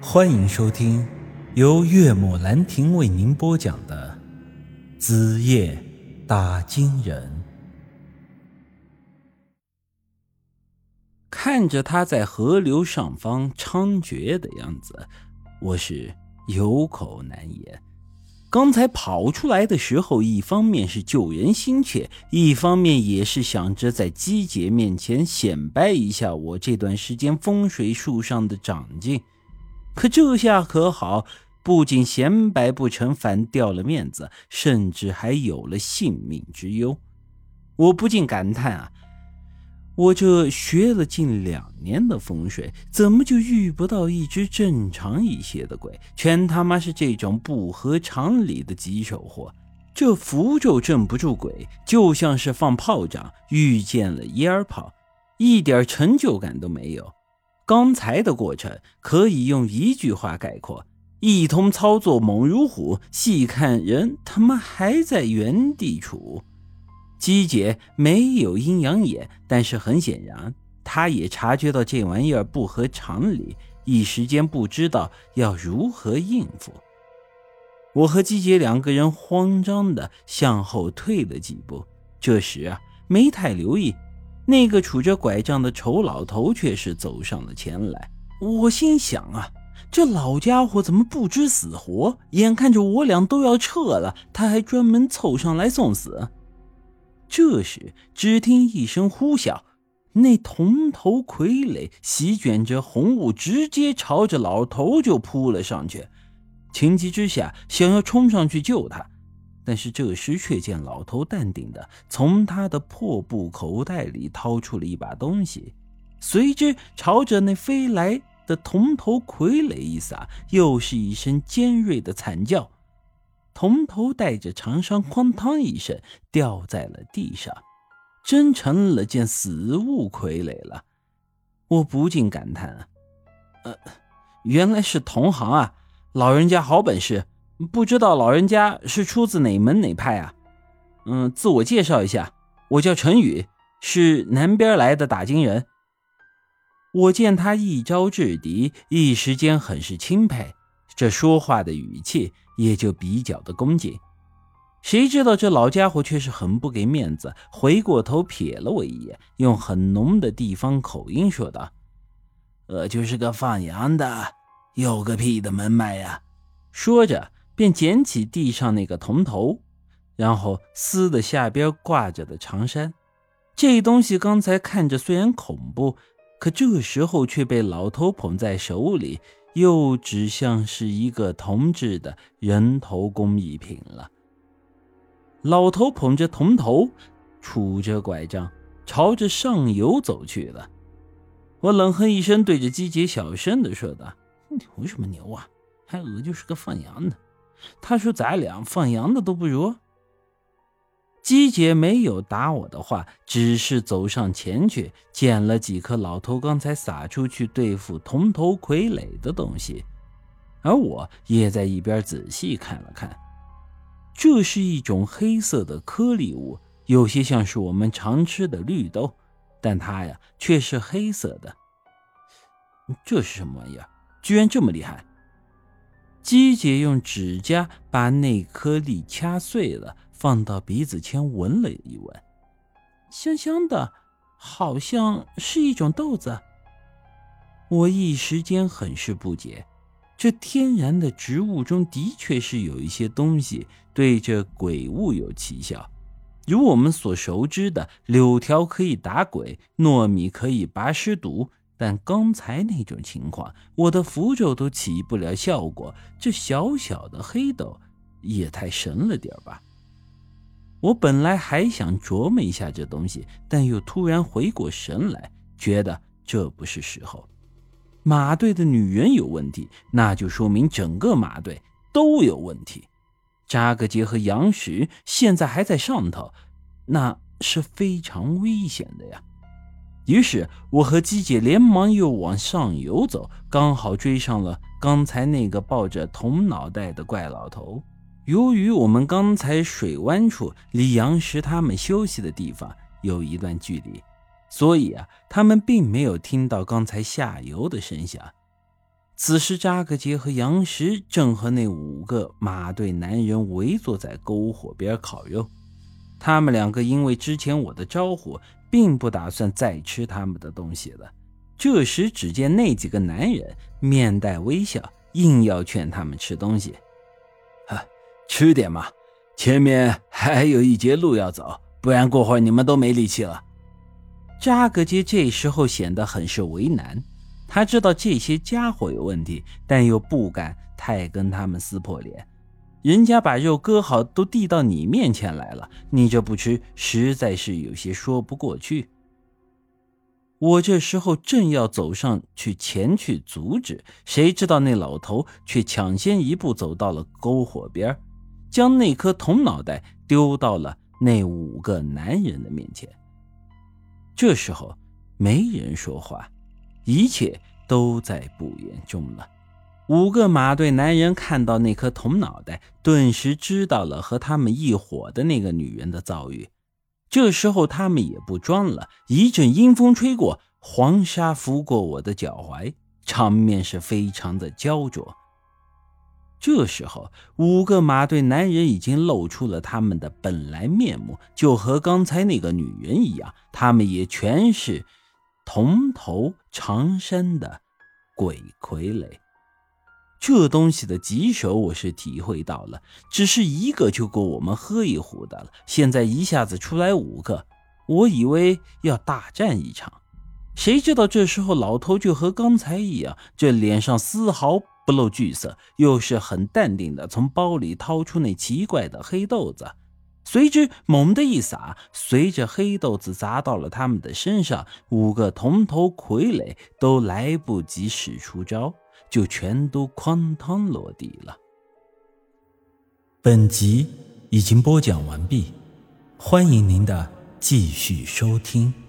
欢迎收听由岳母兰亭为您播讲的《子夜打金人》。看着他在河流上方猖獗的样子，我是有口难言。刚才跑出来的时候，一方面是救人心切，一方面也是想着在姬姐面前显摆一下我这段时间风水术上的长进。可这下可好，不仅显摆不成，反掉了面子，甚至还有了性命之忧。我不禁感叹啊。我这学了近两年的风水，怎么就遇不到一只正常一些的鬼？全他妈是这种不合常理的棘手货！这符咒镇不住鬼，就像是放炮仗遇见了烟炮，一点成就感都没有。刚才的过程可以用一句话概括：一通操作猛如虎，细看人他妈还在原地杵。姬姐没有阴阳眼，但是很显然，她也察觉到这玩意儿不合常理，一时间不知道要如何应付。我和姬姐两个人慌张的向后退了几步，这时啊，没太留意，那个杵着拐杖的丑老头却是走上了前来。我心想啊，这老家伙怎么不知死活？眼看着我俩都要撤了，他还专门凑上来送死。这时，只听一声呼啸，那铜头傀儡席卷着红雾，直接朝着老头就扑了上去。情急之下，想要冲上去救他，但是这时却见老头淡定的从他的破布口袋里掏出了一把东西，随之朝着那飞来的铜头傀儡一撒，又是一声尖锐的惨叫。铜头带着长伤，哐当一声掉在了地上，真成了件死物傀儡了。我不禁感叹啊，呃，原来是同行啊！老人家好本事，不知道老人家是出自哪门哪派啊？嗯，自我介绍一下，我叫陈宇，是南边来的打金人。我见他一招制敌，一时间很是钦佩。这说话的语气也就比较的恭敬，谁知道这老家伙却是很不给面子，回过头瞥了我一眼，用很浓的地方口音说道：“我就是个放羊的，有个屁的门脉呀！”说着便捡起地上那个铜头，然后撕的下边挂着的长衫。这东西刚才看着虽然恐怖，可这时候却被老头捧在手里。又只像是一个铜制的人头工艺品了。老头捧着铜头，杵着拐杖，朝着上游走去了。我冷哼一声，对着姬姐小声的说道：“牛什么牛啊？还我就是个放羊的。他说咱俩放羊的都不如。”姬姐没有答我的话，只是走上前去捡了几颗老头刚才撒出去对付铜头傀儡的东西，而我也在一边仔细看了看。这是一种黑色的颗粒物，有些像是我们常吃的绿豆，但它呀却是黑色的。这是什么玩意儿？居然这么厉害！姬姐用指甲把那颗粒掐碎了。放到鼻子前闻了一闻，香香的，好像是一种豆子。我一时间很是不解，这天然的植物中的确是有一些东西对这鬼物有奇效，如我们所熟知的柳条可以打鬼，糯米可以拔尸毒。但刚才那种情况，我的符咒都起不了效果，这小小的黑豆也太神了点吧？我本来还想琢磨一下这东西，但又突然回过神来，觉得这不是时候。马队的女人有问题，那就说明整个马队都有问题。扎格杰和杨石现在还在上头，那是非常危险的呀。于是，我和姬姐连忙又往上游走，刚好追上了刚才那个抱着铜脑袋的怪老头。由于我们刚才水湾处离杨石他们休息的地方有一段距离，所以啊，他们并没有听到刚才下游的声响。此时，扎格杰和杨石正和那五个马队男人围坐在篝火边烤肉。他们两个因为之前我的招呼，并不打算再吃他们的东西了。这时，只见那几个男人面带微笑，硬要劝他们吃东西。哈，吃点嘛，前面还有一截路要走，不然过会儿你们都没力气了。扎格杰这时候显得很是为难。他知道这些家伙有问题，但又不敢太跟他们撕破脸。人家把肉割好都递到你面前来了，你这不吃，实在是有些说不过去。我这时候正要走上去前去阻止，谁知道那老头却抢先一步走到了篝火边，将那颗铜脑袋丢到了那五个男人的面前。这时候没人说话。一切都在不言中了。五个马队男人看到那颗铜脑袋，顿时知道了和他们一伙的那个女人的遭遇。这时候他们也不装了，一阵阴风吹过，黄沙拂过我的脚踝，场面是非常的焦灼。这时候，五个马队男人已经露出了他们的本来面目，就和刚才那个女人一样，他们也全是。铜头长身的鬼傀儡，这东西的棘手我是体会到了，只是一个就够我们喝一壶的了。现在一下子出来五个，我以为要大战一场，谁知道这时候老头就和刚才一样，这脸上丝毫不露惧色，又是很淡定的从包里掏出那奇怪的黑豆子。随之猛地一撒，随着黑豆子砸到了他们的身上，五个铜头傀儡都来不及使出招，就全都哐当落地了。本集已经播讲完毕，欢迎您的继续收听。